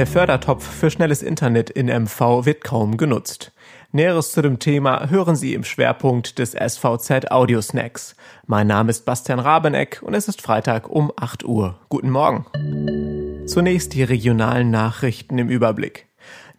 Der Fördertopf für schnelles Internet in MV wird kaum genutzt. Näheres zu dem Thema hören Sie im Schwerpunkt des SVZ Audio Snacks. Mein Name ist Bastian Rabeneck und es ist Freitag um 8 Uhr. Guten Morgen. Zunächst die regionalen Nachrichten im Überblick.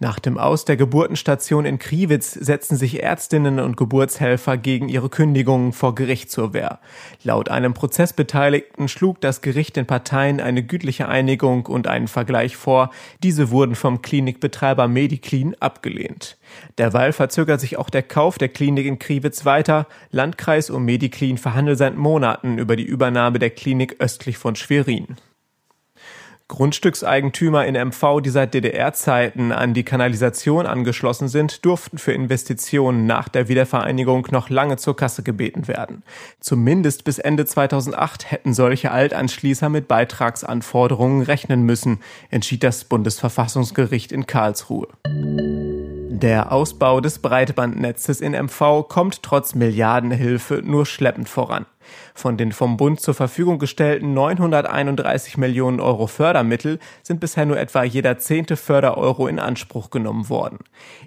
Nach dem Aus der Geburtenstation in Kriwitz setzen sich Ärztinnen und Geburtshelfer gegen ihre Kündigungen vor Gericht zur Wehr. Laut einem Prozessbeteiligten schlug das Gericht den Parteien eine gütliche Einigung und einen Vergleich vor. Diese wurden vom Klinikbetreiber Mediclean abgelehnt. Derweil verzögert sich auch der Kauf der Klinik in Kriwitz weiter. Landkreis und Mediclean verhandeln seit Monaten über die Übernahme der Klinik östlich von Schwerin. Grundstückseigentümer in MV, die seit DDR-Zeiten an die Kanalisation angeschlossen sind, durften für Investitionen nach der Wiedervereinigung noch lange zur Kasse gebeten werden. Zumindest bis Ende 2008 hätten solche Altanschließer mit Beitragsanforderungen rechnen müssen, entschied das Bundesverfassungsgericht in Karlsruhe. Der Ausbau des Breitbandnetzes in MV kommt trotz Milliardenhilfe nur schleppend voran. Von den vom Bund zur Verfügung gestellten 931 Millionen Euro Fördermittel sind bisher nur etwa jeder zehnte Fördereuro in Anspruch genommen worden.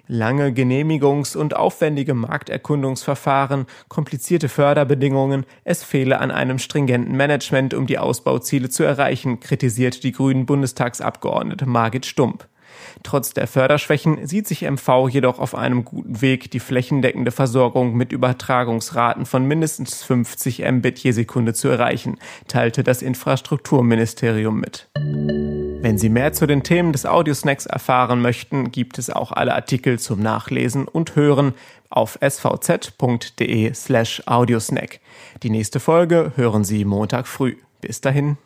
Lange Genehmigungs- und aufwendige Markterkundungsverfahren, komplizierte Förderbedingungen, es fehle an einem stringenten Management, um die Ausbauziele zu erreichen, kritisiert die grünen Bundestagsabgeordnete Margit Stump. Trotz der Förderschwächen sieht sich MV jedoch auf einem guten Weg, die flächendeckende Versorgung mit Übertragungsraten von mindestens 50 Mbit je Sekunde zu erreichen, teilte das Infrastrukturministerium mit. Wenn Sie mehr zu den Themen des Audiosnacks erfahren möchten, gibt es auch alle Artikel zum Nachlesen und Hören auf svz.de slash audiosnack. Die nächste Folge hören Sie Montag früh. Bis dahin.